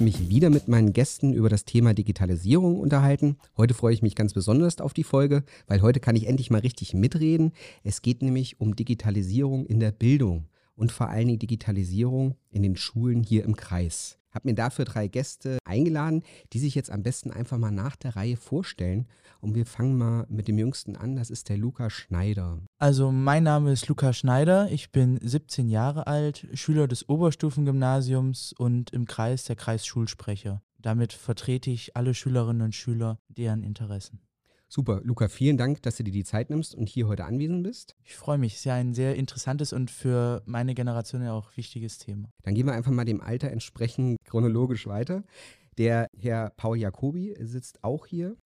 möchte mich wieder mit meinen Gästen über das Thema Digitalisierung unterhalten. Heute freue ich mich ganz besonders auf die Folge, weil heute kann ich endlich mal richtig mitreden. Es geht nämlich um Digitalisierung in der Bildung und vor allen Dingen Digitalisierung in den Schulen hier im Kreis. Habe mir dafür drei Gäste eingeladen, die sich jetzt am besten einfach mal nach der Reihe vorstellen. Und wir fangen mal mit dem Jüngsten an, das ist der Luca Schneider. Also mein Name ist Luca Schneider, ich bin 17 Jahre alt, Schüler des Oberstufengymnasiums und im Kreis der Kreisschulsprecher. Damit vertrete ich alle Schülerinnen und Schüler, deren Interessen. Super, Luca, vielen Dank, dass du dir die Zeit nimmst und hier heute anwesend bist. Ich freue mich, es ist ja ein sehr interessantes und für meine Generation ja auch wichtiges Thema. Dann gehen wir einfach mal dem Alter entsprechend chronologisch weiter. Der Herr Paul Jacobi sitzt auch hier.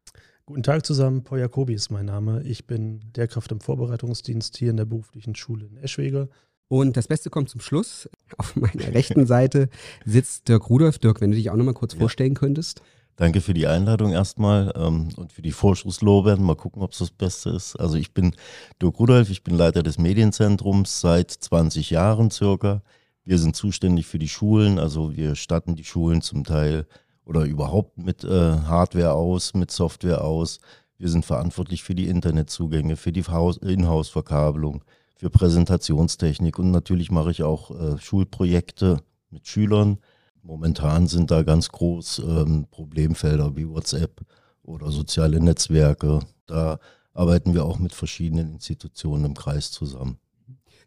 Guten Tag zusammen, Paul Jacobi ist mein Name. Ich bin Lehrkraft im Vorbereitungsdienst hier in der beruflichen Schule in Eschwege. Und das Beste kommt zum Schluss. Auf meiner rechten Seite sitzt Dirk Rudolf. Dirk, wenn du dich auch nochmal kurz ja. vorstellen könntest. Danke für die Einladung erstmal ähm, und für die Vorschusslorbeeren. Mal gucken, ob es das Beste ist. Also ich bin Dirk Rudolf, ich bin Leiter des Medienzentrums seit 20 Jahren circa. Wir sind zuständig für die Schulen, also wir statten die Schulen zum Teil oder überhaupt mit äh, Hardware aus, mit Software aus. Wir sind verantwortlich für die Internetzugänge, für die Inhouse-Verkabelung, für Präsentationstechnik und natürlich mache ich auch äh, Schulprojekte mit Schülern Momentan sind da ganz groß ähm, Problemfelder wie WhatsApp oder soziale Netzwerke. Da arbeiten wir auch mit verschiedenen Institutionen im Kreis zusammen.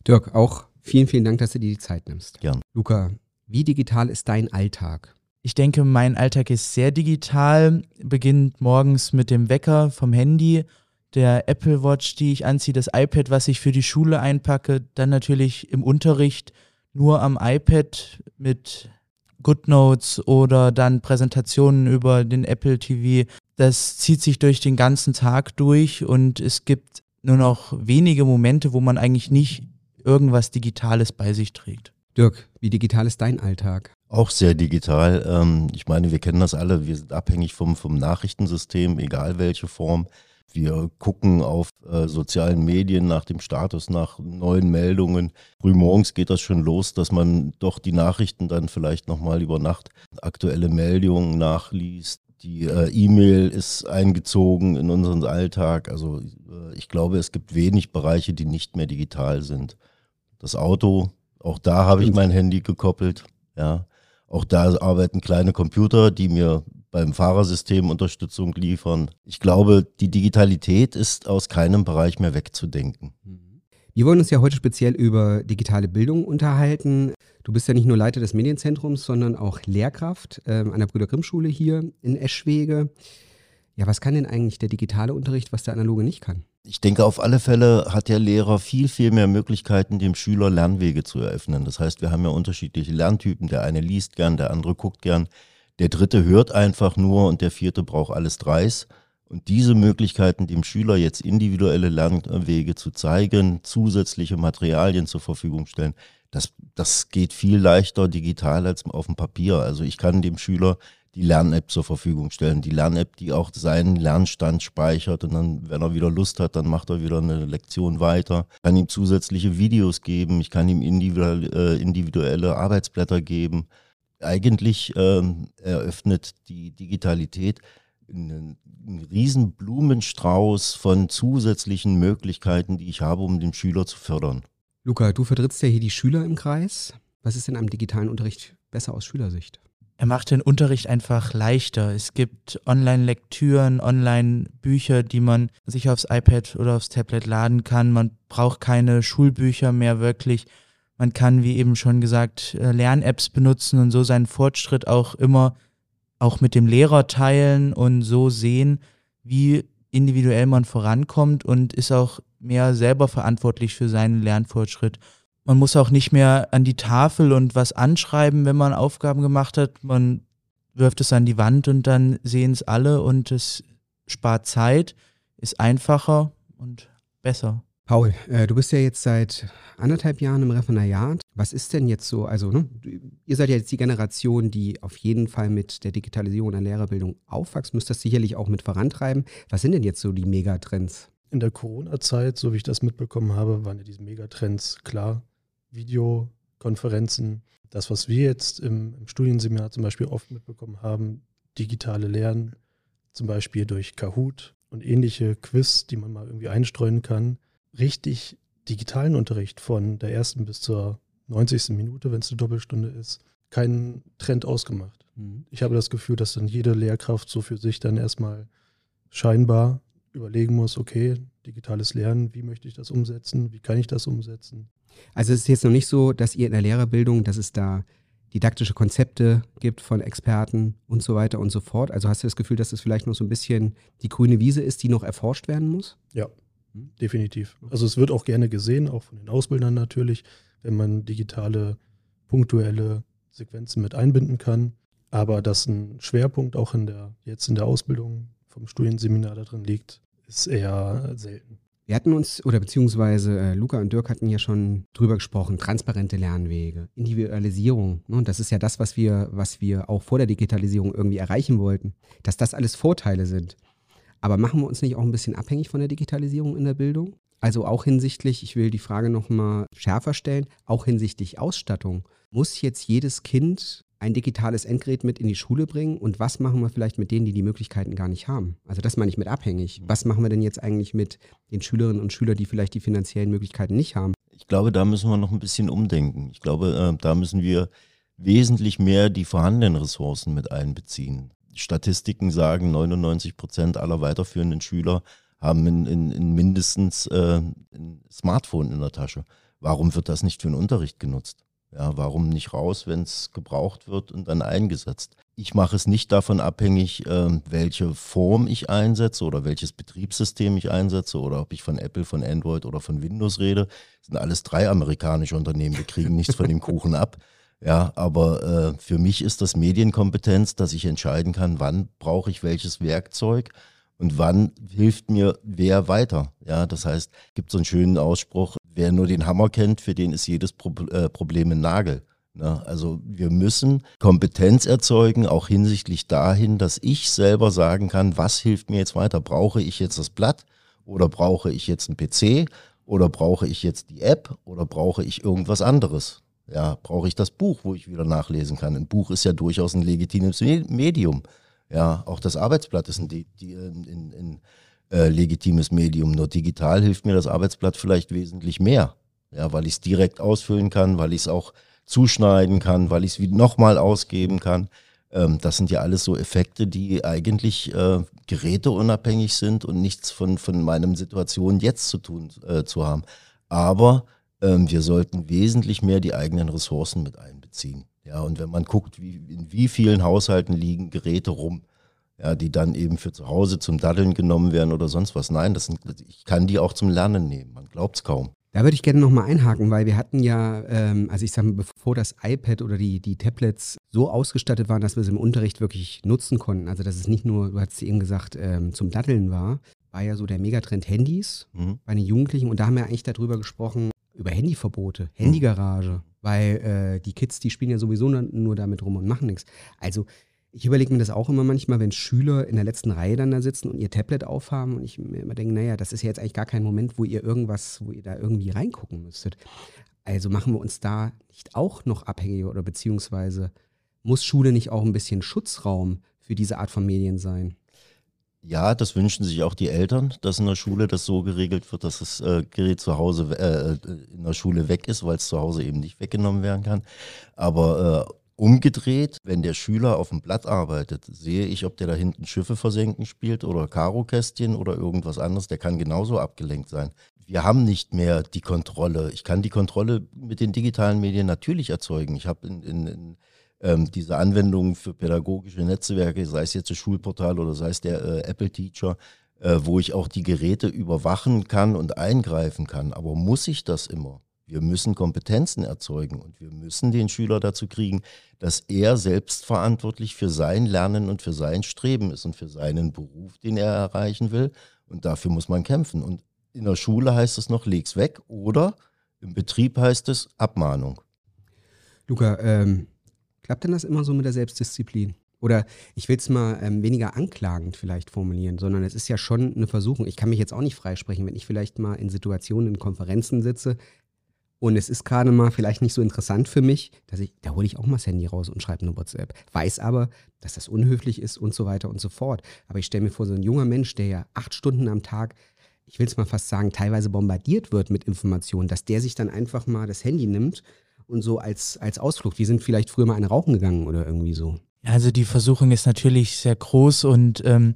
Dirk, auch vielen, vielen Dank, dass du dir die Zeit nimmst. Gern. Luca, wie digital ist dein Alltag? Ich denke, mein Alltag ist sehr digital, beginnt morgens mit dem Wecker vom Handy, der Apple Watch, die ich anziehe, das iPad, was ich für die Schule einpacke, dann natürlich im Unterricht nur am iPad mit GoodNotes oder dann Präsentationen über den Apple TV. Das zieht sich durch den ganzen Tag durch und es gibt nur noch wenige Momente, wo man eigentlich nicht irgendwas Digitales bei sich trägt. Dirk, wie digital ist dein Alltag? Auch sehr digital. Ähm, ich meine, wir kennen das alle. Wir sind abhängig vom, vom Nachrichtensystem, egal welche Form. Wir gucken auf äh, sozialen Medien nach dem Status, nach neuen Meldungen. Frühmorgens geht das schon los, dass man doch die Nachrichten dann vielleicht nochmal über Nacht aktuelle Meldungen nachliest. Die äh, E-Mail ist eingezogen in unseren Alltag. Also äh, ich glaube, es gibt wenig Bereiche, die nicht mehr digital sind. Das Auto, auch da habe ich mein Handy gekoppelt. Ja, auch da arbeiten kleine Computer, die mir beim Fahrersystem Unterstützung liefern. Ich glaube, die Digitalität ist aus keinem Bereich mehr wegzudenken. Wir wollen uns ja heute speziell über digitale Bildung unterhalten. Du bist ja nicht nur Leiter des Medienzentrums, sondern auch Lehrkraft äh, an der Brüder Grimm Schule hier in Eschwege. Ja, was kann denn eigentlich der digitale Unterricht, was der analoge nicht kann? Ich denke, auf alle Fälle hat der Lehrer viel, viel mehr Möglichkeiten, dem Schüler Lernwege zu eröffnen. Das heißt, wir haben ja unterschiedliche Lerntypen. Der eine liest gern, der andere guckt gern. Der dritte hört einfach nur und der vierte braucht alles Dreis. Und diese Möglichkeiten, dem Schüler jetzt individuelle Lernwege zu zeigen, zusätzliche Materialien zur Verfügung stellen, das, das geht viel leichter digital als auf dem Papier. Also ich kann dem Schüler die Lern-App zur Verfügung stellen. Die Lern-App, die auch seinen Lernstand speichert und dann, wenn er wieder Lust hat, dann macht er wieder eine Lektion weiter. Ich kann ihm zusätzliche Videos geben, ich kann ihm äh, individuelle Arbeitsblätter geben eigentlich ähm, eröffnet die Digitalität einen, einen riesen Blumenstrauß von zusätzlichen Möglichkeiten, die ich habe, um den Schüler zu fördern. Luca, du vertrittst ja hier die Schüler im Kreis. Was ist denn am digitalen Unterricht besser aus Schülersicht? Er macht den Unterricht einfach leichter. Es gibt Online-Lektüren, Online-Bücher, die man sich aufs iPad oder aufs Tablet laden kann. Man braucht keine Schulbücher mehr wirklich. Man kann, wie eben schon gesagt, äh, Lern-Apps benutzen und so seinen Fortschritt auch immer auch mit dem Lehrer teilen und so sehen, wie individuell man vorankommt und ist auch mehr selber verantwortlich für seinen Lernfortschritt. Man muss auch nicht mehr an die Tafel und was anschreiben, wenn man Aufgaben gemacht hat. Man wirft es an die Wand und dann sehen es alle und es spart Zeit, ist einfacher und besser. Paul, äh, du bist ja jetzt seit anderthalb Jahren im Referendariat. Was ist denn jetzt so, also ne, ihr seid ja jetzt die Generation, die auf jeden Fall mit der Digitalisierung der Lehrerbildung aufwächst, müsst das sicherlich auch mit vorantreiben. Was sind denn jetzt so die Megatrends? In der Corona-Zeit, so wie ich das mitbekommen habe, waren ja diese Megatrends klar. Videokonferenzen, das, was wir jetzt im, im Studienseminar zum Beispiel oft mitbekommen haben, digitale Lernen, zum Beispiel durch Kahoot und ähnliche Quiz, die man mal irgendwie einstreuen kann, richtig digitalen Unterricht von der ersten bis zur 90. Minute, wenn es eine Doppelstunde ist, keinen Trend ausgemacht. Mhm. Ich habe das Gefühl, dass dann jede Lehrkraft so für sich dann erstmal scheinbar überlegen muss, okay, digitales Lernen, wie möchte ich das umsetzen, wie kann ich das umsetzen. Also es ist jetzt noch nicht so, dass ihr in der Lehrerbildung, dass es da didaktische Konzepte gibt von Experten und so weiter und so fort. Also hast du das Gefühl, dass das vielleicht noch so ein bisschen die grüne Wiese ist, die noch erforscht werden muss? Ja? Definitiv. Also es wird auch gerne gesehen, auch von den Ausbildern natürlich, wenn man digitale, punktuelle Sequenzen mit einbinden kann. Aber dass ein Schwerpunkt auch in der, jetzt in der Ausbildung vom Studienseminar da drin liegt, ist eher selten. Wir hatten uns, oder beziehungsweise äh, Luca und Dirk hatten ja schon drüber gesprochen, transparente Lernwege, Individualisierung. Ne? Und das ist ja das, was wir, was wir auch vor der Digitalisierung irgendwie erreichen wollten, dass das alles Vorteile sind. Aber machen wir uns nicht auch ein bisschen abhängig von der Digitalisierung in der Bildung? Also auch hinsichtlich, ich will die Frage nochmal schärfer stellen, auch hinsichtlich Ausstattung. Muss jetzt jedes Kind ein digitales Endgerät mit in die Schule bringen und was machen wir vielleicht mit denen, die die Möglichkeiten gar nicht haben? Also das meine ich mit abhängig. Was machen wir denn jetzt eigentlich mit den Schülerinnen und Schülern, die vielleicht die finanziellen Möglichkeiten nicht haben? Ich glaube, da müssen wir noch ein bisschen umdenken. Ich glaube, äh, da müssen wir wesentlich mehr die vorhandenen Ressourcen mit einbeziehen. Statistiken sagen, 99 Prozent aller weiterführenden Schüler haben in, in, in mindestens äh, ein Smartphone in der Tasche. Warum wird das nicht für den Unterricht genutzt? Ja, warum nicht raus, wenn es gebraucht wird und dann eingesetzt? Ich mache es nicht davon abhängig, äh, welche Form ich einsetze oder welches Betriebssystem ich einsetze oder ob ich von Apple, von Android oder von Windows rede. Das sind alles drei amerikanische Unternehmen, wir kriegen nichts von dem Kuchen ab. Ja, aber äh, für mich ist das Medienkompetenz, dass ich entscheiden kann, wann brauche ich welches Werkzeug und wann hilft mir wer weiter. Ja, das heißt, gibt so einen schönen Ausspruch, wer nur den Hammer kennt, für den ist jedes Pro äh, Problem ein Nagel. Ne? Also wir müssen Kompetenz erzeugen, auch hinsichtlich dahin, dass ich selber sagen kann, was hilft mir jetzt weiter? Brauche ich jetzt das Blatt oder brauche ich jetzt einen PC oder brauche ich jetzt die App oder brauche ich irgendwas anderes? Ja, brauche ich das Buch, wo ich wieder nachlesen kann? Ein Buch ist ja durchaus ein legitimes Medium. Ja, auch das Arbeitsblatt ist ein, die, ein, ein, ein äh, legitimes Medium. Nur digital hilft mir das Arbeitsblatt vielleicht wesentlich mehr. Ja, weil ich es direkt ausfüllen kann, weil ich es auch zuschneiden kann, weil ich es nochmal ausgeben kann. Ähm, das sind ja alles so Effekte, die eigentlich äh, geräteunabhängig sind und nichts von, von meinem Situation jetzt zu tun äh, zu haben. Aber ähm, wir sollten wesentlich mehr die eigenen Ressourcen mit einbeziehen. Ja, und wenn man guckt, wie, in wie vielen Haushalten liegen Geräte rum, ja, die dann eben für zu Hause zum Daddeln genommen werden oder sonst was. Nein, das sind, ich kann die auch zum Lernen nehmen. Man glaubt es kaum. Da würde ich gerne nochmal einhaken, weil wir hatten ja, ähm, also ich sage mal, bevor das iPad oder die, die Tablets so ausgestattet waren, dass wir es im Unterricht wirklich nutzen konnten, also dass es nicht nur, du hast eben gesagt, ähm, zum Daddeln war, war ja so der Megatrend Handys mhm. bei den Jugendlichen und da haben wir eigentlich darüber gesprochen, über Handyverbote, Handygarage, weil äh, die Kids, die spielen ja sowieso nur damit rum und machen nichts. Also ich überlege mir das auch immer manchmal, wenn Schüler in der letzten Reihe dann da sitzen und ihr Tablet aufhaben und ich mir immer denke, naja, das ist ja jetzt eigentlich gar kein Moment, wo ihr irgendwas, wo ihr da irgendwie reingucken müsstet. Also machen wir uns da nicht auch noch abhängig oder beziehungsweise muss Schule nicht auch ein bisschen Schutzraum für diese Art von Medien sein? Ja, das wünschen sich auch die Eltern, dass in der Schule das so geregelt wird, dass das äh, Gerät zu Hause äh, in der Schule weg ist, weil es zu Hause eben nicht weggenommen werden kann. Aber äh, Umgedreht, wenn der Schüler auf dem Blatt arbeitet, sehe ich, ob der da hinten Schiffe versenken spielt oder Karokästchen oder irgendwas anderes. Der kann genauso abgelenkt sein. Wir haben nicht mehr die Kontrolle. Ich kann die Kontrolle mit den digitalen Medien natürlich erzeugen. Ich habe in, in, in ähm, diese Anwendungen für pädagogische Netzwerke, sei es jetzt das Schulportal oder sei es der äh, Apple Teacher, äh, wo ich auch die Geräte überwachen kann und eingreifen kann. Aber muss ich das immer? Wir müssen Kompetenzen erzeugen und wir müssen den Schüler dazu kriegen, dass er selbstverantwortlich für sein Lernen und für sein Streben ist und für seinen Beruf, den er erreichen will. Und dafür muss man kämpfen. Und in der Schule heißt es noch, leg's weg oder im Betrieb heißt es Abmahnung. Luca, ähm, klappt denn das immer so mit der Selbstdisziplin? Oder ich will es mal ähm, weniger anklagend vielleicht formulieren, sondern es ist ja schon eine Versuchung. Ich kann mich jetzt auch nicht freisprechen, wenn ich vielleicht mal in Situationen, in Konferenzen sitze, Und es ist gerade mal vielleicht nicht so interessant für mich, dass ich, da hole ich auch mal das Handy raus und schreibe eine WhatsApp. Weiß aber, dass das unhöflich ist und so weiter und so fort. Aber ich stelle mir vor, so ein junger Mensch, der ja acht Stunden am Tag, ich will es mal fast sagen, teilweise bombardiert wird mit Informationen, dass der sich dann einfach mal das Handy nimmt und so als, als Ausflug. Wir sind vielleicht früher mal eine rauchen gegangen oder irgendwie so. Also die Versuchung ist natürlich sehr groß und ähm,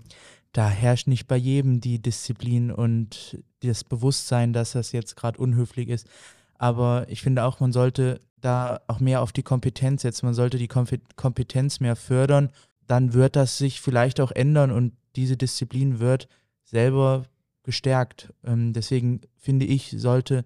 da herrscht nicht bei jedem die Disziplin und das Bewusstsein, dass das jetzt gerade unhöflich ist. Aber ich finde auch, man sollte da auch mehr auf die Kompetenz setzen. Man sollte die Kompetenz mehr fördern. Dann wird das sich vielleicht auch ändern und diese Disziplin wird selber gestärkt. Ähm, deswegen finde ich, sollte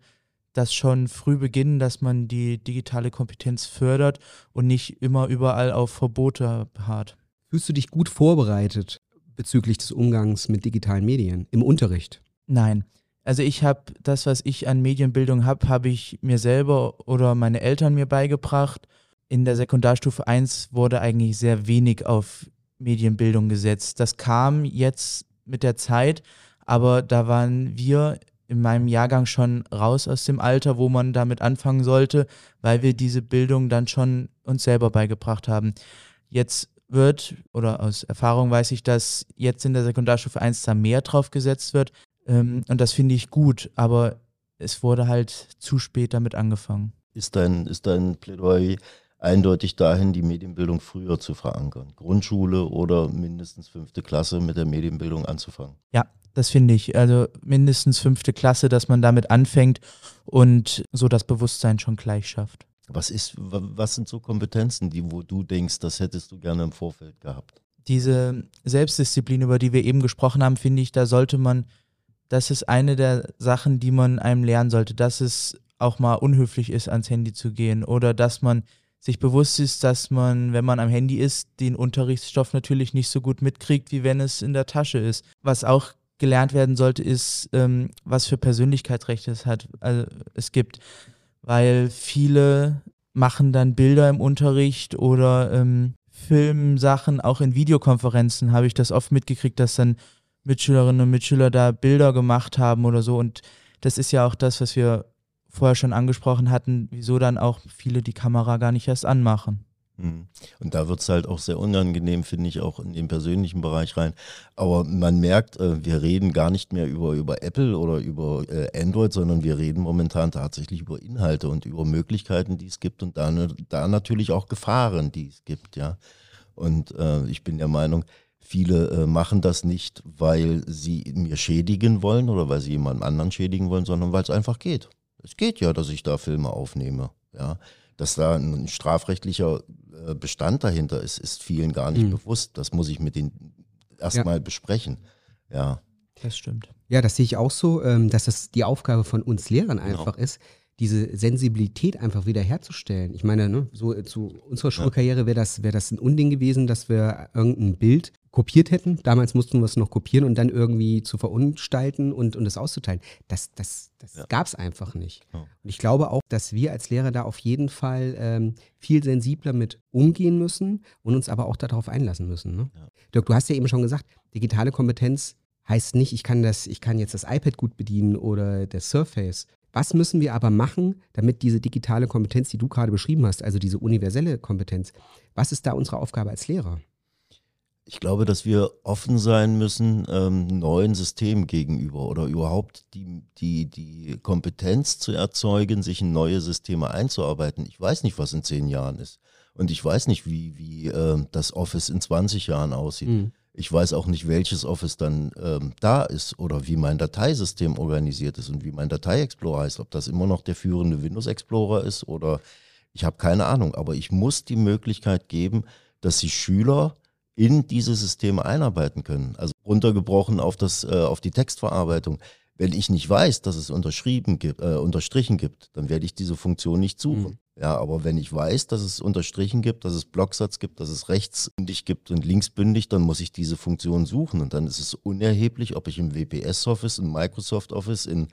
das schon früh beginnen, dass man die digitale Kompetenz fördert und nicht immer überall auf Verbote beharrt. Fühlst du dich gut vorbereitet bezüglich des Umgangs mit digitalen Medien im Unterricht? Nein. Also ich habe das, was ich an Medienbildung habe, habe ich mir selber oder meine Eltern mir beigebracht. In der Sekundarstufe 1 wurde eigentlich sehr wenig auf Medienbildung gesetzt. Das kam jetzt mit der Zeit, aber da waren wir in meinem Jahrgang schon raus aus dem Alter, wo man damit anfangen sollte, weil wir diese Bildung dann schon uns selber beigebracht haben. Jetzt wird, oder aus Erfahrung weiß ich, dass jetzt in der Sekundarstufe 1 da mehr drauf gesetzt wird. Ähm, und das finde ich gut, aber es wurde halt zu spät damit angefangen. Ist dein, ist dein Plädoyer eindeutig dahin, die Medienbildung früher zu verankern? Grundschule oder mindestens fünfte Klasse mit der Medienbildung anzufangen? Ja, das finde ich. Also mindestens fünfte Klasse, dass man damit anfängt und so das Bewusstsein schon gleich schafft. Was, ist, was sind so Kompetenzen, die, wo du denkst, das hättest du gerne im Vorfeld gehabt? Diese Selbstdisziplin, über die wir eben gesprochen haben, finde ich, da sollte man das ist eine der Sachen, die man einem lernen sollte, dass es auch mal unhöflich ist, ans Handy zu gehen oder dass man sich bewusst ist, dass man, wenn man am Handy ist, den Unterrichtsstoff natürlich nicht so gut mitkriegt, wie wenn es in der Tasche ist. Was auch gelernt werden sollte, ist, ähm, was für Persönlichkeitsrechte es hat, also es gibt, weil viele machen dann Bilder im Unterricht oder ähm, filmen Sachen, auch in Videokonferenzen habe ich das oft mitgekriegt, dass dann Mitschülerinnen und Mitschüler da Bilder gemacht haben oder so. Und das ist ja auch das, was wir vorher schon angesprochen hatten, wieso dann auch viele die Kamera gar nicht erst anmachen. Hm. Und da wird es halt auch sehr unangenehm, finde ich, auch in den persönlichen Bereich rein. Aber man merkt, äh, wir reden gar nicht mehr über, über Apple oder über äh, Android, sondern wir reden momentan tatsächlich über Inhalte und über Möglichkeiten, die es gibt und da, da natürlich auch Gefahren, die es gibt, ja. Und äh, ich bin der Meinung, Viele äh, machen das nicht, weil sie mir schädigen wollen oder weil sie jemandem anderen schädigen wollen, sondern weil es einfach geht. Es geht ja, dass ich da Filme aufnehme. Ja. Dass da ein strafrechtlicher äh, Bestand dahinter ist, ist vielen gar nicht mhm. bewusst. Das muss ich mit denen erstmal ja. besprechen. Ja. Das stimmt. Ja, das sehe ich auch so, ähm, dass das die Aufgabe von uns Lehrern genau. einfach genau. ist, diese Sensibilität einfach wiederherzustellen. Ich meine, ne, so zu unserer Schulkarriere wäre das, wär das ein Unding gewesen, dass wir irgendein Bild kopiert hätten. Damals mussten wir es noch kopieren und dann irgendwie zu verunstalten und, und es auszuteilen. Das, das, das ja. gab es einfach nicht. Ja. Und ich glaube auch, dass wir als Lehrer da auf jeden Fall ähm, viel sensibler mit umgehen müssen und uns aber auch darauf einlassen müssen. Ne? Ja. Dirk, du hast ja eben schon gesagt, digitale Kompetenz heißt nicht, ich kann das, ich kann jetzt das iPad gut bedienen oder das Surface. Was müssen wir aber machen, damit diese digitale Kompetenz, die du gerade beschrieben hast, also diese universelle Kompetenz, was ist da unsere Aufgabe als Lehrer? Ich glaube, dass wir offen sein müssen ähm, neuen Systemen gegenüber oder überhaupt die, die, die Kompetenz zu erzeugen, sich in neue Systeme einzuarbeiten. Ich weiß nicht, was in zehn Jahren ist. Und ich weiß nicht, wie, wie äh, das Office in 20 Jahren aussieht. Mhm. Ich weiß auch nicht, welches Office dann ähm, da ist oder wie mein Dateisystem organisiert ist und wie mein Datei-Explorer heißt. Ob das immer noch der führende Windows Explorer ist oder ich habe keine Ahnung. Aber ich muss die Möglichkeit geben, dass die Schüler in diese Systeme einarbeiten können. Also runtergebrochen auf, das, äh, auf die Textverarbeitung. Wenn ich nicht weiß, dass es unterschrieben gibt, äh, unterstrichen gibt, dann werde ich diese Funktion nicht suchen. Mhm. Ja, aber wenn ich weiß, dass es unterstrichen gibt, dass es Blocksatz gibt, dass es rechtsbündig gibt und linksbündig, dann muss ich diese Funktion suchen. Und dann ist es unerheblich, ob ich im WPS Office, im Microsoft Office, in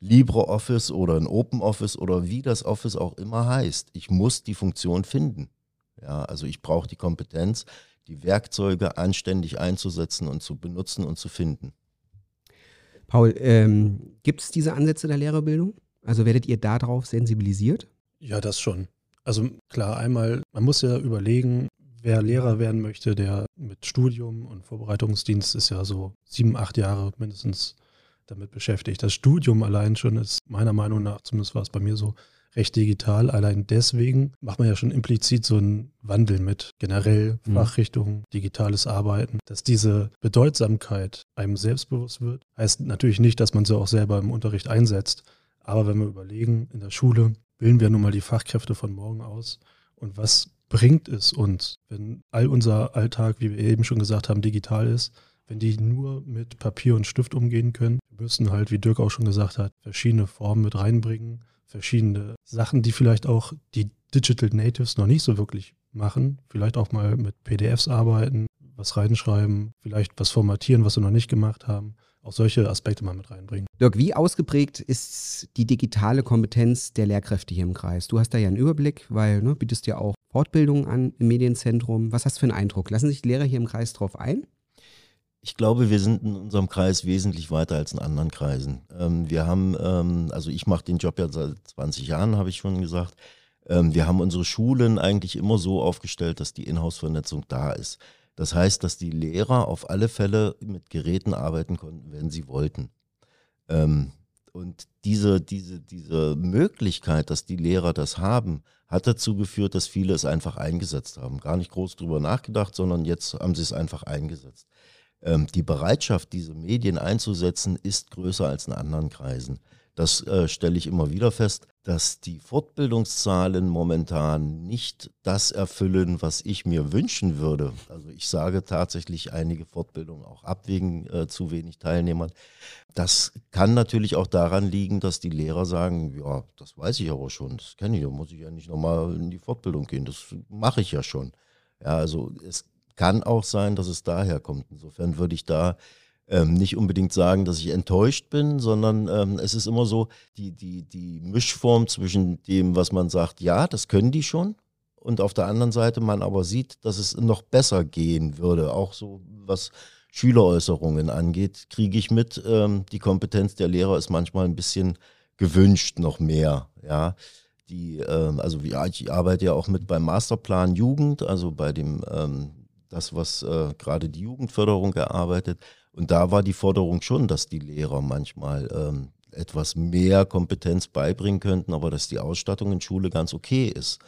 LibreOffice oder in OpenOffice oder wie das Office auch immer heißt. Ich muss die Funktion finden. Ja, also ich brauche die Kompetenz, die Werkzeuge anständig einzusetzen und zu benutzen und zu finden. Paul, ähm, gibt es diese Ansätze der Lehrerbildung? Also werdet ihr darauf sensibilisiert? Ja, das schon. Also klar, einmal, man muss ja überlegen, wer Lehrer werden möchte, der mit Studium und Vorbereitungsdienst ist ja so sieben, acht Jahre mindestens damit beschäftigt. Das Studium allein schon ist meiner Meinung nach, zumindest war es bei mir so, recht digital. Allein deswegen macht man ja schon implizit so einen Wandel mit generell mhm. Fachrichtung, digitales Arbeiten. Dass diese Bedeutsamkeit einem selbstbewusst wird, heißt natürlich nicht, dass man sie auch selber im Unterricht einsetzt. Aber wenn wir überlegen, in der Schule bilden wir nun mal die Fachkräfte von morgen aus. Und was bringt es uns, wenn all unser Alltag, wie wir eben schon gesagt haben, digital ist, wenn die nur mit Papier und Stift umgehen können. Wir müssen halt, wie Dirk auch schon gesagt hat, verschiedene Formen mit reinbringen, verschiedene Sachen, die vielleicht auch die Digital Natives noch nicht so wirklich machen. Vielleicht auch mal mit PDFs arbeiten, was reinschreiben, vielleicht was formatieren, was wir noch nicht gemacht haben. Auch solche Aspekte mal mit reinbringen. Dirk, wie ausgeprägt ist die digitale Kompetenz der Lehrkräfte hier im Kreis? Du hast da ja einen Überblick, weil du ne, bietest ja auch Fortbildungen an im Medienzentrum. Was hast du für einen Eindruck? Lassen sich Lehrer hier im Kreis drauf ein? Ich glaube, wir sind in unserem Kreis wesentlich weiter als in anderen Kreisen. Ähm, wir haben, ähm, also ich mache den Job ja seit 20 Jahren, habe ich schon gesagt. Ähm, wir haben unsere Schulen eigentlich immer so aufgestellt, dass die Inhouse-Vernetzung da ist. Das heißt, dass die Lehrer auf alle Fälle mit Geräten arbeiten konnten, wenn sie wollten. Ähm, und diese, diese, diese Möglichkeit, dass die Lehrer das haben, hat dazu geführt, dass viele es einfach eingesetzt haben. Gar nicht groß drüber nachgedacht, sondern jetzt haben sie es einfach eingesetzt ähm, die Bereitschaft, diese Medien einzusetzen, ist größer als in anderen Kreisen. Das äh, stelle ich immer wieder fest, dass die Fortbildungszahlen momentan nicht das erfüllen, was ich mir wünschen würde. Also ich sage tatsächlich einige Fortbildungen auch ab wegen äh, zu wenig Teilnehmern. Das kann natürlich auch daran liegen, dass die Lehrer sagen, ja, das weiß ich aber schon, das kenne ich, da muss ich ja nicht nochmal in die Fortbildung gehen, das mache ich ja schon. Ja, also es kann auch sein, dass es daher kommt. Insofern würde ich da ähm, nicht unbedingt sagen, dass ich enttäuscht bin, sondern ähm, es ist immer so die, die, die Mischform zwischen dem, was man sagt, ja, das können die schon, und auf der anderen Seite man aber sieht, dass es noch besser gehen würde, auch so was Schüleräußerungen angeht, kriege ich mit, ähm, die Kompetenz der Lehrer ist manchmal ein bisschen gewünscht noch mehr, ja. Die, ähm, also ich arbeite ja auch mit beim Masterplan Jugend, also bei dem ähm, das, was äh, gerade die Jugendförderung erarbeitet. Und da war die Forderung schon, dass die Lehrer manchmal ähm, etwas mehr Kompetenz beibringen könnten, aber dass die Ausstattung in Schule ganz okay ist.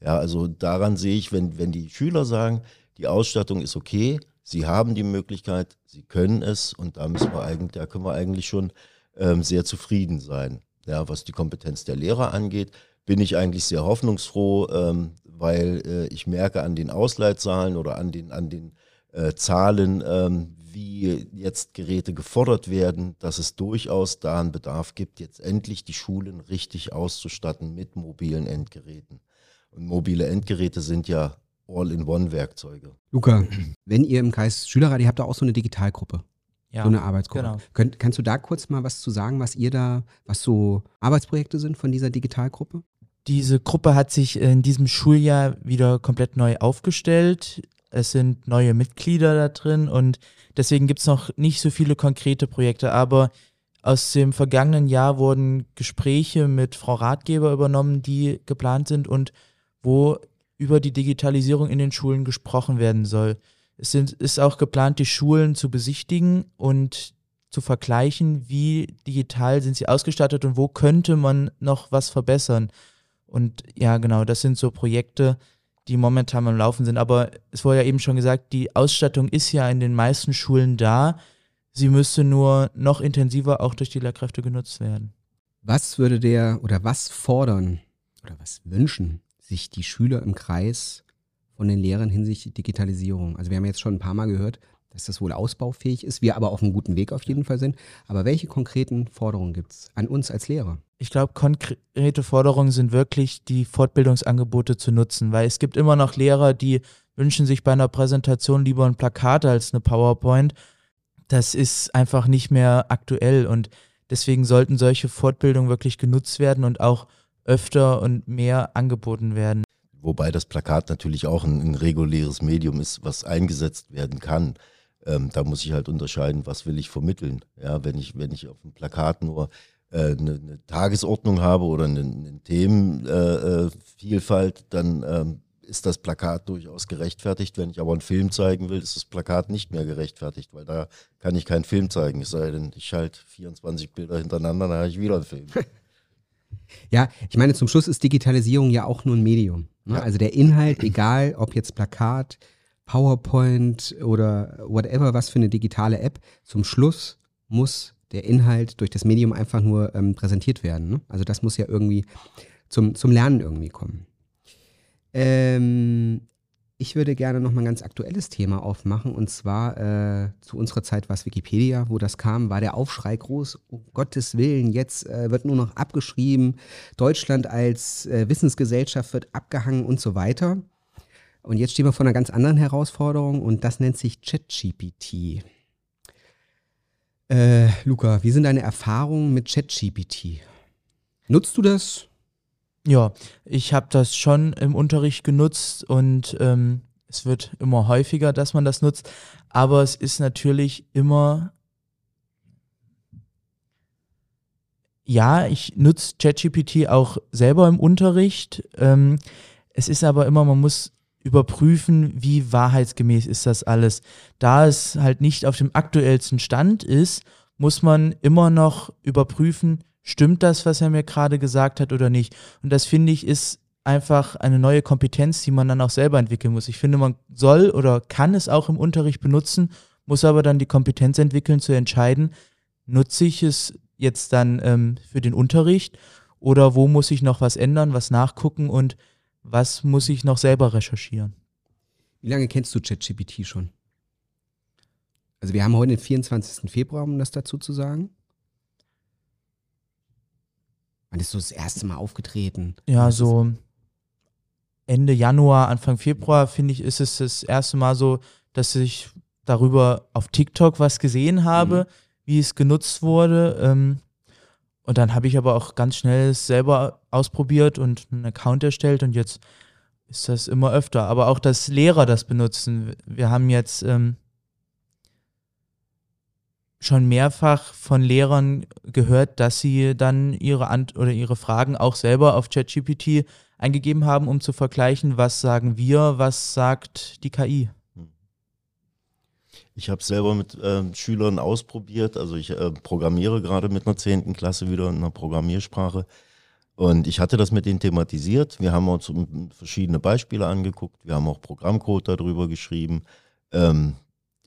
Ja, also daran sehe ich, wenn, wenn die Schüler sagen, die Ausstattung ist okay, sie haben die Möglichkeit, sie können es und da müssen wir eigentlich, da können wir eigentlich schon ähm, sehr zufrieden sein. Ja, was die Kompetenz der Lehrer angeht, bin ich eigentlich sehr hoffnungsfroh, ähm, weil äh, ich merke an den Ausleitzahlen oder an den, an den äh, Zahlen, ähm, wie jetzt Geräte gefordert werden, dass es durchaus da einen Bedarf gibt, jetzt endlich die Schulen richtig auszustatten mit mobilen Endgeräten. Und mobile Endgeräte sind ja All-in-One-Werkzeuge. Luca, wenn ihr im Kreis Schülerrat, ihr habt da auch so eine Digitalgruppe. Ja, so eine Arbeitsgruppe. Genau. Könnt, kannst du da kurz mal was zu sagen, was ihr da, was so Arbeitsprojekte sind von dieser Digitalgruppe? Diese Gruppe hat sich in diesem Schuljahr wieder komplett neu aufgestellt. Es sind neue Mitglieder da drin und deswegen gibt es noch nicht so viele konkrete Projekte. Aber aus dem vergangenen Jahr wurden Gespräche mit Frau Ratgeber übernommen, die geplant sind und wo über die Digitalisierung in den Schulen gesprochen werden soll. Es sind, ist auch geplant, die Schulen zu besichtigen und zu vergleichen, wie digital sind sie ausgestattet und wo könnte man noch was verbessern. Und ja, genau, das sind so Projekte, die momentan am Laufen sind. Aber es wurde ja eben schon gesagt, die Ausstattung ist ja in den meisten Schulen da. Sie müsste nur noch intensiver auch durch die Lehrkräfte genutzt werden. Was würde der oder was fordern oder was wünschen sich die Schüler im Kreis von den Lehrern hinsichtlich Digitalisierung? Also wir haben jetzt schon ein paar Mal gehört, dass das wohl ausbaufähig ist, wir aber auf einem guten Weg auf jeden Fall sind. Aber welche konkreten Forderungen gibt es an uns als Lehrer? Ich glaube, konkrete Forderungen sind wirklich, die Fortbildungsangebote zu nutzen, weil es gibt immer noch Lehrer, die wünschen sich bei einer Präsentation lieber ein Plakat als eine PowerPoint. Das ist einfach nicht mehr aktuell und deswegen sollten solche Fortbildungen wirklich genutzt werden und auch öfter und mehr angeboten werden. Wobei das Plakat natürlich auch ein, ein reguläres Medium ist, was eingesetzt werden kann. Ähm, da muss ich halt unterscheiden, was will ich vermitteln. Ja, wenn ich, wenn ich auf dem Plakat nur äh, eine, eine, Tagesordnung habe oder eine, eine Themenvielfalt, äh, dann ähm, ist das Plakat durchaus gerechtfertigt. Wenn ich aber einen Film zeigen will, ist das Plakat nicht mehr gerechtfertigt, weil da kann ich keinen Film zeigen. Es sei denn, ich schalte 24 Bilder hintereinander, dann habe ich wieder einen Film. Ja, ich meine, zum Schluss ist Digitalisierung ja auch nur ein Medium. Ne? Ja. Also der Inhalt, egal ob jetzt Plakat, PowerPoint oder whatever, was für eine digitale App, zum Schluss muss der Inhalt durch das Medium einfach nur ähm, präsentiert werden. Ne? Also das muss ja irgendwie zum, zum Lernen irgendwie kommen. Ähm, ich würde gerne noch mal ein ganz aktuelles Thema aufmachen und zwar äh, zu unserer Zeit war es Wikipedia, wo das kam, war der Aufschrei groß, um Gottes Willen, jetzt äh, wird nur noch abgeschrieben, Deutschland als äh, Wissensgesellschaft wird abgehangen und so weiter. Und jetzt stehen wir vor einer ganz anderen Herausforderung und das nennt sich ChatGPT. Äh, Luca, wie sind deine Erfahrungen mit ChatGPT? Nutzt du das? Ja, ich habe das schon im Unterricht genutzt und ähm, es wird immer häufiger, dass man das nutzt. Aber es ist natürlich immer. Ja, ich nutze ChatGPT auch selber im Unterricht. Ähm, es ist aber immer, man muss überprüfen, wie wahrheitsgemäß ist das alles. Da es halt nicht auf dem aktuellsten Stand ist, muss man immer noch überprüfen, stimmt das, was er mir gerade gesagt hat oder nicht. Und das finde ich ist einfach eine neue Kompetenz, die man dann auch selber entwickeln muss. Ich finde, man soll oder kann es auch im Unterricht benutzen, muss aber dann die Kompetenz entwickeln zu entscheiden, nutze ich es jetzt dann ähm, für den Unterricht oder wo muss ich noch was ändern, was nachgucken und was muss ich noch selber recherchieren. Wie lange kennst du ChatGPT schon? Also wir haben heute den 24. Februar, um das dazu zu sagen. Wann ist so das erste Mal aufgetreten? Ja, so Ende Januar, Anfang Februar, finde ich, ist es das erste Mal so, dass ich darüber auf TikTok was gesehen habe, mhm. wie es genutzt wurde. Ähm, und dann habe ich aber auch ganz schnell selber ausprobiert und einen Account erstellt und jetzt ist das immer öfter. Aber auch, dass Lehrer das benutzen. Wir haben jetzt ähm, schon mehrfach von Lehrern gehört, dass sie dann ihre Ant oder ihre Fragen auch selber auf ChatGPT eingegeben haben, um zu vergleichen, was sagen wir, was sagt die KI. Ich habe selber mit äh, Schülern ausprobiert, also ich äh, programmiere gerade mit einer zehnten Klasse wieder in einer Programmiersprache und ich hatte das mit denen thematisiert. Wir haben uns verschiedene Beispiele angeguckt, wir haben auch Programmcode darüber geschrieben. Ähm,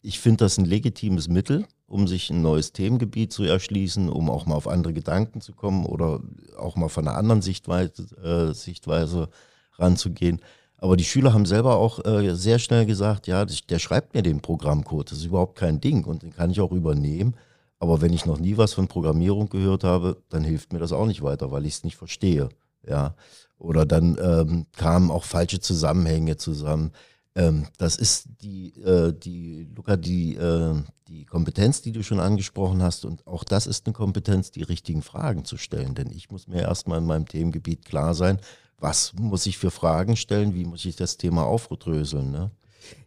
ich finde das ein legitimes Mittel, um sich ein neues Themengebiet zu erschließen, um auch mal auf andere Gedanken zu kommen oder auch mal von einer anderen Sichtweise, äh, Sichtweise ranzugehen. Aber die Schüler haben selber auch äh, sehr schnell gesagt, ja, der schreibt mir den Programmcode, das ist überhaupt kein Ding und den kann ich auch übernehmen. Aber wenn ich noch nie was von Programmierung gehört habe, dann hilft mir das auch nicht weiter, weil ich es nicht verstehe. Ja. Oder dann ähm, kamen auch falsche Zusammenhänge zusammen. Ähm, das ist die, äh, die, Luca, die, äh, die Kompetenz, die du schon angesprochen hast. Und auch das ist eine Kompetenz, die richtigen Fragen zu stellen. Denn ich muss mir erstmal in meinem Themengebiit klar sein, was muss ich für Fragen stellen, wie muss ich das Thema aufdröseln. Ne?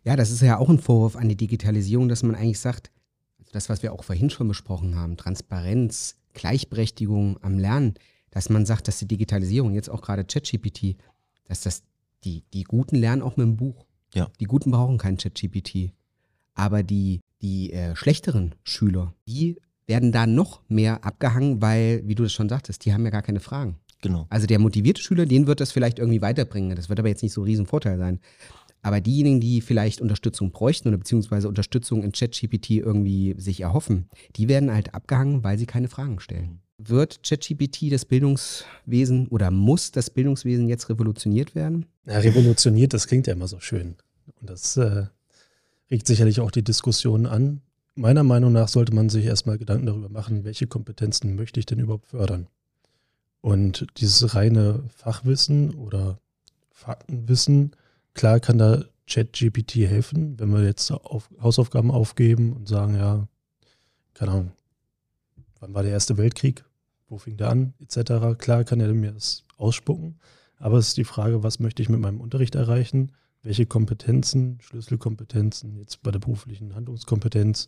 Ja, das ist ja auch ein Vorwurf an die Digitalisierung, dass man eigentlich sagt, also das, was wir auch vorhin schon besprochen haben, Transparenz, Gleichberechtigung am Lernen, dass man sagt, dass die Digitalisierung, jetzt auch gerade ChatGPT, dass das die, die Guten lernen auch mit dem Buch. Ja. Die Guten brauchen kein ChatGPT. Aber die, die äh, schlechteren Schüler, die werden da noch mehr abgehangen, weil, wie du das schon sagtest, die haben ja gar keine Fragen. Genau. Also der motivierte Schüler, den wird das vielleicht irgendwie weiterbringen. Das wird aber jetzt nicht so ein Riesenvorteil sein. Aber diejenigen, die vielleicht Unterstützung bräuchten oder beziehungsweise Unterstützung in ChatGPT irgendwie sich erhoffen, die werden halt abgehangen, weil sie keine Fragen stellen. Wird ChatGPT das Bildungswesen oder muss das Bildungswesen jetzt revolutioniert werden? Ja, revolutioniert, das klingt ja immer so schön. Und das äh, regt sicherlich auch die Diskussion an. Meiner Meinung nach sollte man sich erstmal Gedanken darüber machen, welche Kompetenzen möchte ich denn überhaupt fördern. Und dieses reine Fachwissen oder Faktenwissen, klar kann da ChatGPT helfen, wenn wir jetzt auf Hausaufgaben aufgeben und sagen, ja, keine Ahnung, wann war der Erste Weltkrieg, wo fing der an, etc. Klar kann er mir das ausspucken, aber es ist die Frage, was möchte ich mit meinem Unterricht erreichen, welche Kompetenzen, Schlüsselkompetenzen, jetzt bei der beruflichen Handlungskompetenz,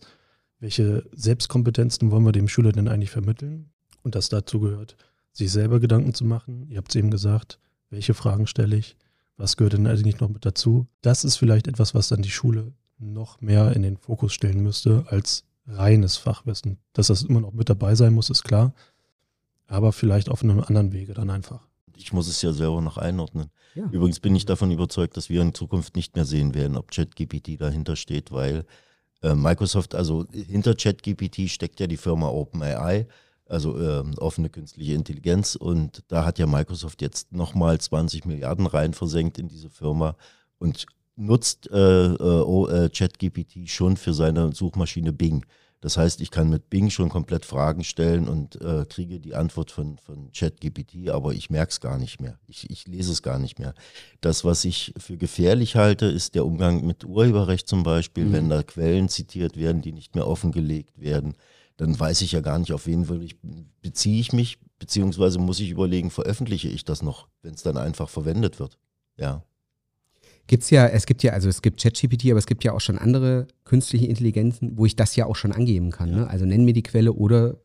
welche Selbstkompetenzen wollen wir dem Schüler denn eigentlich vermitteln? Und das dazu gehört, sich selber Gedanken zu machen. Ihr habt es eben gesagt, welche Fragen stelle ich? Was gehört denn eigentlich noch mit dazu? Das ist vielleicht etwas, was dann die Schule noch mehr in den Fokus stellen müsste als reines Fachwissen. Dass das immer noch mit dabei sein muss, ist klar. Aber vielleicht auf einem anderen Wege dann einfach. Ich muss es ja selber noch einordnen. Ja. Übrigens bin ich davon überzeugt, dass wir in Zukunft nicht mehr sehen werden, ob ChatGPT dahinter steht, weil äh, Microsoft, also hinter ChatGPT steckt ja die Firma OpenAI, also äh, offene künstliche Intelligenz. Und da hat ja Microsoft jetzt nochmal 20 Milliarden rein versenkt in diese Firma und nutzt äh, äh, äh ChatGPT schon für seine Suchmaschine Bing. Das heißt, ich kann mit Bing schon komplett Fragen stellen und äh, kriege die Antwort von, von ChatGPT, aber ich merke es gar nicht mehr. Ich, ich lese es gar nicht mehr. Das, was ich für gefährlich halte, ist der Umgang mit Urheberrecht zum Beispiel, mhm. wenn da Quellen zitiert werden, die nicht mehr offengelegt werden. Dann weiß ich ja gar nicht, auf wen will ich, beziehe ich mich, beziehungsweise muss ich überlegen, veröffentliche ich das noch, wenn es dann einfach verwendet wird. Ja. Gibt's ja, es gibt ja, also es gibt ChatGPT, aber es gibt ja auch schon andere künstliche Intelligenzen, wo ich das ja auch schon angeben kann. Ne? Also nenn mir die Quelle oder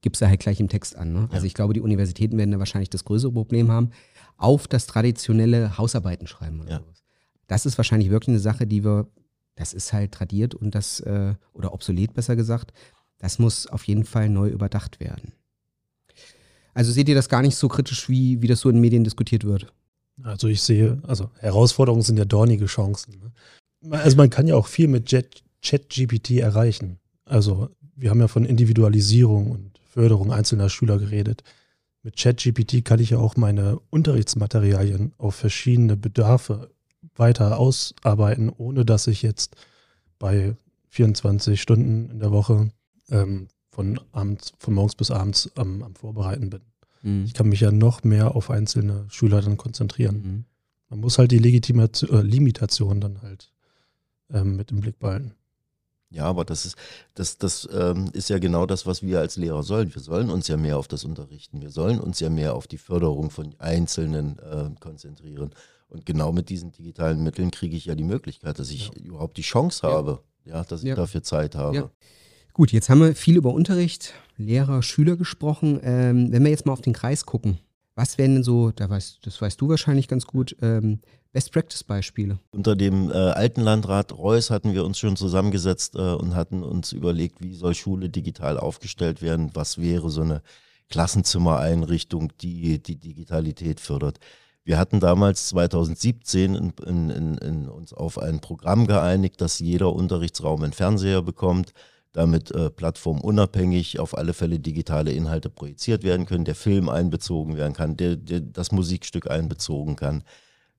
gib's da halt gleich im Text an. Ne? Also ja. ich glaube, die Universitäten werden da wahrscheinlich das größere Problem haben, auf das traditionelle Hausarbeiten schreiben oder ja. sowas. Das ist wahrscheinlich wirklich eine Sache, die wir, das ist halt tradiert und das, äh, oder obsolet besser gesagt, das muss auf jeden Fall neu überdacht werden. Also seht ihr das gar nicht so kritisch, wie, wie das so in Medien diskutiert wird? Also ich sehe, also Herausforderungen sind ja dornige Chancen. Ne? Also man kann ja auch viel mit Chat-GPT erreichen. Also wir haben ja von Individualisierung und Förderung einzelner Schüler geredet. Mit ChatGPT kann ich ja auch meine Unterrichtsmaterialien auf verschiedene Bedarfe weiter ausarbeiten, ohne dass ich jetzt bei 24 Stunden in der Woche ähm, von, abends, von morgens bis abends am, am Vorbereiten bin. Mhm. Ich kann mich ja noch mehr auf einzelne Schüler dann konzentrieren. Mhm. Man muss halt die Legitimation, äh, Limitation dann halt ähm, mit im Blick behalten. Ja, aber das ist, das, das ähm, ist ja genau das, was wir als Lehrer sollen. Wir sollen uns ja mehr auf das Unterrichten. Wir sollen uns ja mehr auf die Förderung von Einzelnen äh, konzentrieren. Und genau mit diesen digitalen Mitteln kriege ich ja die Möglichkeit, dass ich ja. überhaupt die Chance habe, ja, ja dass ich ja. dafür Zeit habe. Gut, jetzt haben wir viel über Unterricht, Lehrer, Schüler gesprochen. Ähm, wenn wir jetzt mal auf den Kreis gucken, was wären denn so, da weißt, das weißt du wahrscheinlich ganz gut, ähm, Best-Practice-Beispiele? Unter dem äh, alten Landrat Reuss hatten wir uns schon zusammengesetzt äh, und hatten uns überlegt, wie soll Schule digital aufgestellt werden, was wäre so eine Klassenzimmereinrichtung, die die Digitalität fördert. Wir hatten damals 2017 in, in, in, uns auf ein Programm geeinigt, dass jeder Unterrichtsraum einen Fernseher bekommt damit äh, plattformunabhängig auf alle Fälle digitale Inhalte projiziert werden können, der Film einbezogen werden kann, der, der das Musikstück einbezogen kann.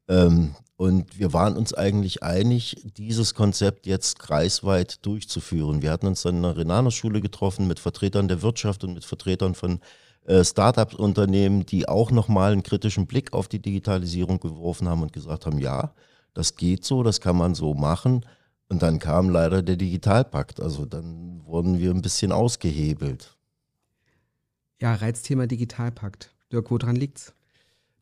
Ähm, und wir waren uns eigentlich einig, dieses Konzept jetzt kreisweit durchzuführen. Wir hatten uns dann in der Renano-Schule getroffen mit Vertretern der Wirtschaft und mit Vertretern von äh, Startup-Unternehmen, die auch nochmal einen kritischen Blick auf die Digitalisierung geworfen haben und gesagt haben, ja, das geht so, das kann man so machen. Und dann kam leider der Digitalpakt. Also dann wurden wir ein bisschen ausgehebelt. Ja, Reizthema Digitalpakt. Dirk, woran liegt's?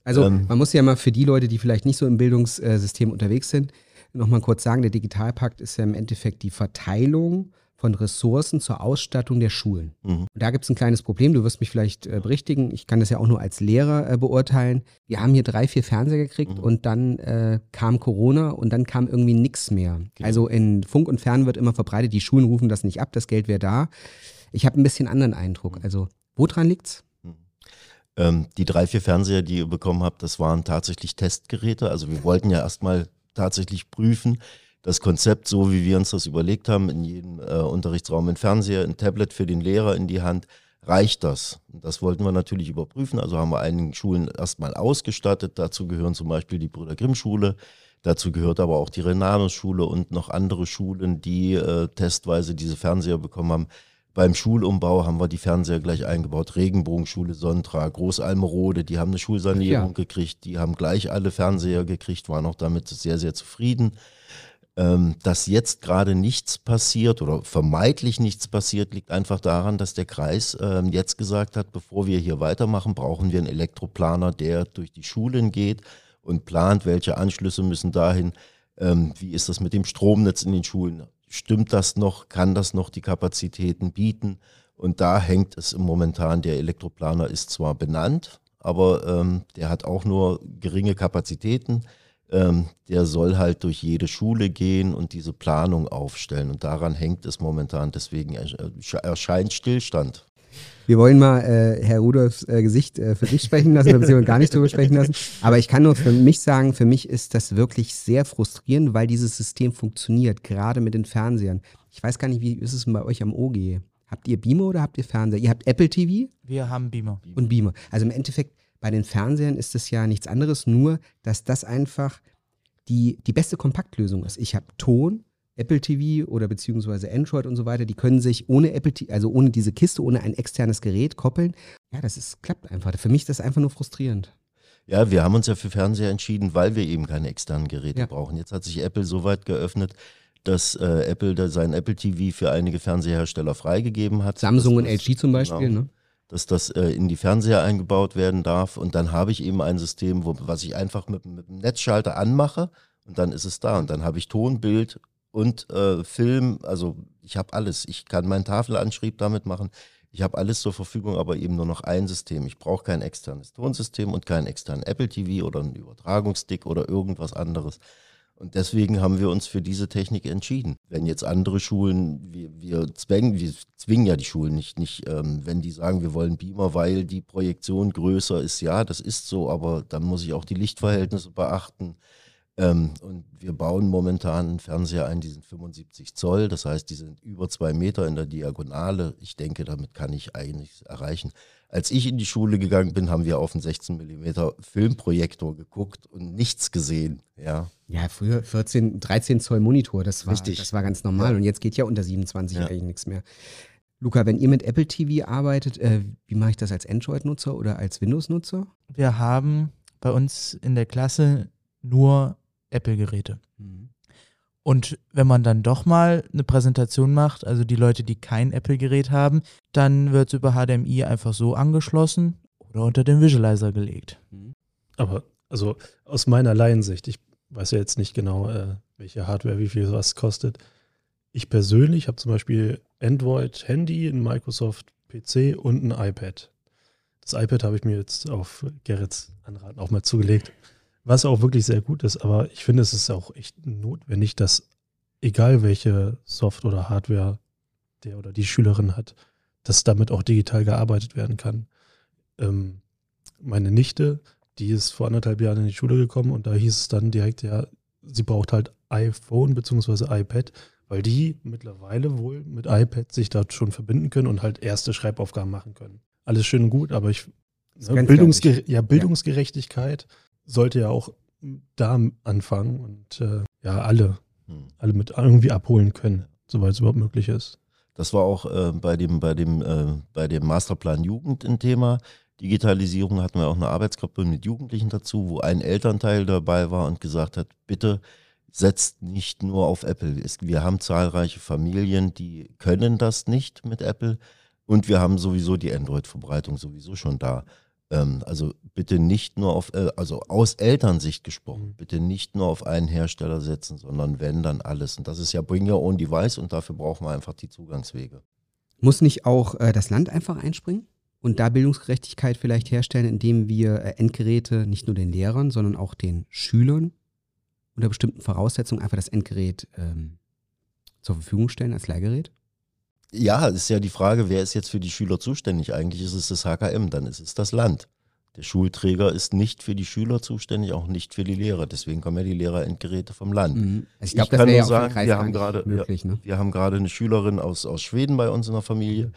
Also ähm, man muss ja mal für die Leute, die vielleicht nicht so im Bildungssystem unterwegs sind, nochmal kurz sagen, der Digitalpakt ist ja im Endeffekt die Verteilung von Ressourcen zur Ausstattung der Schulen. Mhm. da gibt es ein kleines Problem, du wirst mich vielleicht äh, berichtigen, ich kann das ja auch nur als Lehrer äh, beurteilen. Wir haben hier drei, vier Fernseher gekriegt mhm. und dann äh, kam Corona und dann kam irgendwie nichts mehr. Genau. Also in Funk und Fern wird immer verbreitet, die Schulen rufen das nicht ab, das Geld wäre da. Ich habe ein bisschen anderen Eindruck. Mhm. Also woran liegt's? Mhm. Ähm, die drei, vier Fernseher, die ihr bekommen habt, das waren tatsächlich Testgeräte. Also wir wollten ja erstmal tatsächlich prüfen, das Konzept, so wie wir uns das überlegt haben, in jedem äh, Unterrichtsraum ein Fernseher, ein Tablet für den Lehrer in die Hand, reicht das? Das wollten wir natürlich überprüfen. Also haben wir einigen Schulen erstmal ausgestattet. Dazu gehören zum Beispiel die Brüder Grimm Schule. Dazu gehört aber auch die Renanus Schule und noch andere Schulen, die äh, testweise diese Fernseher bekommen haben. Beim Schulumbau haben wir die Fernseher gleich eingebaut. Regenbogenschule Sontra, Großalmerode, die haben eine Schulsanierung ja. gekriegt, die haben gleich alle Fernseher gekriegt, waren auch damit sehr, sehr zufrieden ähm, dass jetzt gerade nichts passiert oder vermeintlich nichts passiert, liegt einfach daran, dass der Kreis ähm, jetzt gesagt hat, bevor wir hier weitermachen, brauchen wir einen Elektroplaner, der durch die Schulen geht und plant, welche Anschlüsse müssen dahin. Ähm, wie ist das mit dem Stromnetz in den Schulen? Stimmt das noch? Kann das noch die Kapazitäten bieten? Und da hängt es momentan, der Elektroplaner ist zwar benannt, aber ähm, der hat auch nur geringe Kapazitäten. Ähm, der soll halt durch jede Schule gehen und diese Planung aufstellen. Und daran hängt es momentan. Deswegen erscheint Stillstand. Wir wollen mal äh, Herr Rudolfs äh, Gesicht äh, für sich sprechen lassen, beziehungsweise gar nicht drüber sprechen lassen. Aber ich kann nur für mich sagen, für mich ist das wirklich sehr frustrierend, weil dieses System funktioniert, gerade mit den Fernsehern. Ich weiß gar nicht, wie ist es bei euch am OG? Habt ihr Beamer oder habt ihr Fernseher? Ihr habt Apple TV? Wir haben Beamer. Und Beamer. Also im Endeffekt, bei den Fernsehern ist es ja nichts anderes, nur dass das einfach die, die beste Kompaktlösung ist. Ich habe Ton, Apple TV oder beziehungsweise Android und so weiter, die können sich ohne Apple TV, also ohne diese Kiste, ohne ein externes Gerät koppeln. Ja, das ist, klappt einfach. Für mich ist das einfach nur frustrierend. Ja, wir haben uns ja für Fernseher entschieden, weil wir eben keine externen Geräte ja. brauchen. Jetzt hat sich Apple so weit geöffnet, dass äh, Apple da sein Apple TV für einige Fernsehersteller freigegeben hat. Samsung und LG zum Beispiel, genau, ne? Dass das äh, in die Fernseher eingebaut werden darf. Und dann habe ich eben ein System, wo, was ich einfach mit, mit dem Netzschalter anmache und dann ist es da. Und dann habe ich Ton, Bild und äh, Film. Also ich habe alles. Ich kann meinen Tafelanschrieb damit machen. Ich habe alles zur Verfügung, aber eben nur noch ein System. Ich brauche kein externes Tonsystem und keinen externen Apple TV oder einen Übertragungsstick oder irgendwas anderes. Und deswegen haben wir uns für diese Technik entschieden. Wenn jetzt andere Schulen, wir, wir zwängen, wir zwingen ja die Schulen nicht, nicht ähm, wenn die sagen, wir wollen Beamer, weil die Projektion größer ist, ja, das ist so, aber dann muss ich auch die Lichtverhältnisse beachten. Ähm, und wir bauen momentan einen Fernseher ein, die sind 75 Zoll, das heißt, die sind über zwei Meter in der Diagonale. Ich denke, damit kann ich eigentlich erreichen. Als ich in die Schule gegangen bin, haben wir auf einen 16 mm Filmprojektor geguckt und nichts gesehen. Ja, ja früher 14, 13 Zoll Monitor, das war, Richtig. Das war ganz normal. Ja. Und jetzt geht ja unter 27 ja. eigentlich nichts mehr. Luca, wenn ihr mit Apple TV arbeitet, äh, wie mache ich das als Android-Nutzer oder als Windows-Nutzer? Wir haben bei uns in der Klasse nur Apple-Geräte. Mhm. Und wenn man dann doch mal eine Präsentation macht, also die Leute, die kein Apple-Gerät haben, dann wird es über HDMI einfach so angeschlossen oder unter den Visualizer gelegt. Mhm. Aber also aus meiner Laiensicht, ich weiß ja jetzt nicht genau, äh, welche Hardware, wie viel was kostet. Ich persönlich habe zum Beispiel Android-Handy, ein Microsoft-PC und ein iPad. Das iPad habe ich mir jetzt auf Gerrits Anraten auch mal zugelegt was auch wirklich sehr gut ist, aber ich finde, es ist auch echt notwendig, dass egal welche Soft- oder Hardware der oder die Schülerin hat, dass damit auch digital gearbeitet werden kann. Ähm, meine Nichte, die ist vor anderthalb Jahren in die Schule gekommen und da hieß es dann direkt, ja, sie braucht halt iPhone bzw. iPad, weil die mittlerweile wohl mit iPad sich dort schon verbinden können und halt erste Schreibaufgaben machen können. Alles schön und gut, aber ich ne, Bildungsger ja, Bildungsgerechtigkeit ja sollte ja auch da anfangen und äh, ja, alle, hm. alle mit irgendwie abholen können, soweit es überhaupt möglich ist. Das war auch äh, bei, dem, bei, dem, äh, bei dem Masterplan Jugend ein Thema. Digitalisierung hatten wir auch eine Arbeitsgruppe mit Jugendlichen dazu, wo ein Elternteil dabei war und gesagt hat, bitte setzt nicht nur auf Apple. Wir haben zahlreiche Familien, die können das nicht mit Apple und wir haben sowieso die Android-Verbreitung sowieso schon da. Ähm, also bitte nicht nur auf, äh, also aus Elternsicht gesprochen, mhm. bitte nicht nur auf einen Hersteller setzen, sondern wenn, dann alles. Und das ist ja Bring Your Own Device und dafür brauchen wir einfach die Zugangswege. Muss nicht auch äh, das Land einfach einspringen? Und da Bildungsgerechtigkeit vielleicht herstellen, indem wir äh, Endgeräte nicht nur den Lehrern, sondern auch den Schülern unter bestimmten Voraussetzungen einfach das Endgerät ähm, zur Verfügung stellen als Leihgerät? Ja, ist ja die Frage, wer ist jetzt für die Schüler zuständig? Eigentlich ist es das HKM, dann ist es das Land. Der Schulträger ist nicht für die Schüler zuständig, auch nicht für die Lehrer. Deswegen kommen ja die Lehrerendgeräte vom Land. Mhm. Also ich, glaub, ich kann nur sagen, wir haben, gerade, möglich, ne? wir haben gerade eine Schülerin aus, aus Schweden bei uns in der Familie.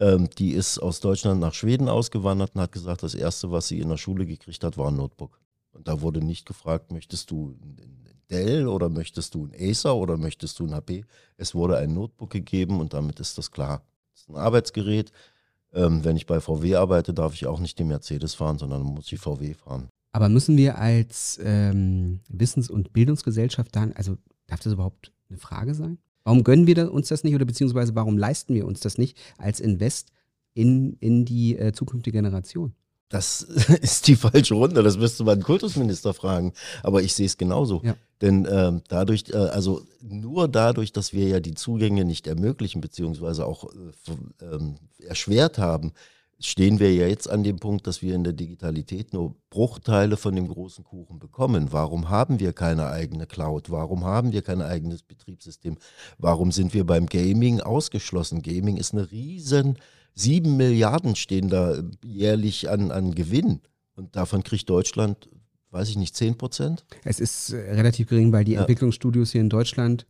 Ähm, die ist aus Deutschland nach Schweden ausgewandert und hat gesagt, das Erste, was sie in der Schule gekriegt hat, war ein Notebook. Und da wurde nicht gefragt, möchtest du ein Dell oder möchtest du ein Acer oder möchtest du ein HP? Es wurde ein Notebook gegeben und damit ist das klar. Das ist ein Arbeitsgerät. Ähm, wenn ich bei VW arbeite, darf ich auch nicht den Mercedes fahren, sondern muss ich VW fahren. Aber müssen wir als ähm, Wissens- und Bildungsgesellschaft dann, also darf das überhaupt eine Frage sein? Warum gönnen wir uns das nicht oder beziehungsweise warum leisten wir uns das nicht als Invest in, in die äh, zukünftige Generation? Das ist die falsche Runde, das müsste man den Kultusminister fragen. Aber ich sehe es genauso. Ja. Denn ähm, dadurch, äh, also nur dadurch, dass wir ja die Zugänge nicht ermöglichen, beziehungsweise auch äh, ähm, erschwert haben, stehen wir ja jetzt an dem Punkt, dass wir in der Digitalität nur Bruchteile von dem großen Kuchen bekommen. Warum haben wir keine eigene Cloud? Warum haben wir kein eigenes Betriebssystem? Warum sind wir beim Gaming ausgeschlossen? Gaming ist eine riesen, sieben Milliarden stehen da jährlich an, an Gewinn. Und davon kriegt Deutschland, weiß ich nicht, zehn Prozent? Es ist äh, relativ gering, weil die Ja. Entwicklungsstudios hier in Deutschland,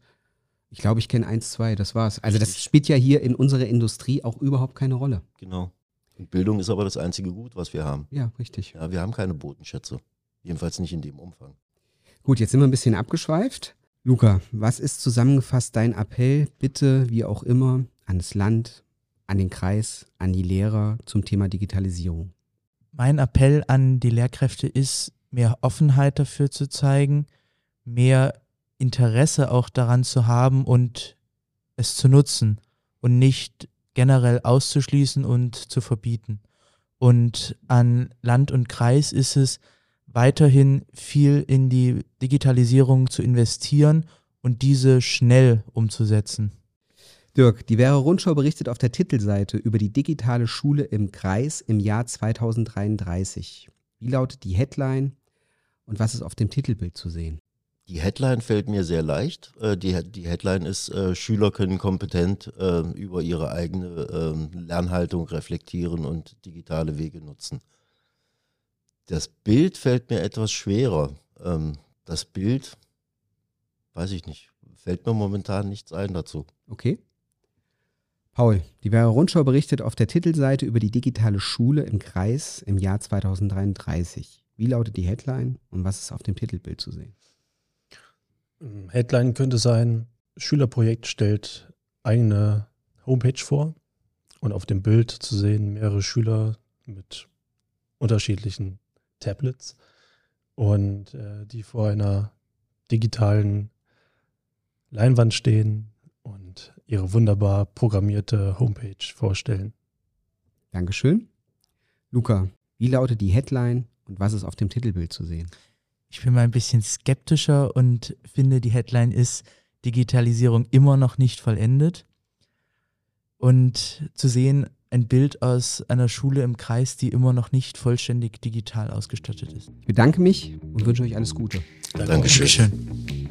ich glaube, ich kenne eins, zwei, das war's. Also das spielt ja hier in unserer Industrie auch überhaupt keine Rolle. Genau. Und Bildung ist aber das einzige Gut, was wir haben. Ja, richtig. Ja, wir haben keine Bodenschätze. Jedenfalls nicht in dem Umfang. Gut, jetzt sind wir ein bisschen abgeschweift. Luca, was ist zusammengefasst dein Appell, bitte, wie auch immer, an das Land, an den Kreis, an die Lehrer zum Thema Digitalisierung? Mein Appell an die Lehrkräfte ist, mehr Offenheit dafür zu zeigen, mehr Interesse auch daran zu haben und es zu nutzen und nicht generell auszuschließen und zu verbieten. Und an Land und Kreis ist es weiterhin viel in die Digitalisierung zu investieren und diese schnell umzusetzen. Dirk, die Wäre Rundschau berichtet auf der Titelseite über die digitale Schule im Kreis im Jahr 2033. Wie lautet die Headline und was ist auf dem Titelbild zu sehen? Die Headline fällt mir sehr leicht. Äh, Die, die Headline ist, äh, Schüler können kompetent äh, über ihre eigene ähm, Lernhaltung reflektieren und digitale Wege nutzen. Das Bild fällt mir etwas schwerer. Ähm, Das Bild, weiß ich nicht, fällt mir momentan nichts ein dazu. Okay. Paul, die Wäre Rundschau berichtet auf der Titelseite über die digitale Schule im Kreis im Jahr 2033. Wie lautet die Headline und was ist auf dem Titelbild zu sehen? Headline könnte sein, Schülerprojekt stellt eigene Homepage vor und auf dem Bild zu sehen mehrere Schüler mit unterschiedlichen Tablets und äh, die vor einer digitalen Leinwand stehen und ihre wunderbar programmierte Homepage vorstellen. Dankeschön. Luca, wie lautet die Headline und was ist auf dem Titelbild zu sehen? Ich bin mal ein bisschen skeptischer und finde, die Headline ist Digitalisierung immer noch nicht vollendet. Und zu sehen, ein Bild aus einer Schule im Kreis, die immer noch nicht vollständig digital ausgestattet ist. Ich bedanke mich und wünsche euch alles Gute. Dankeschön. Dankeschön.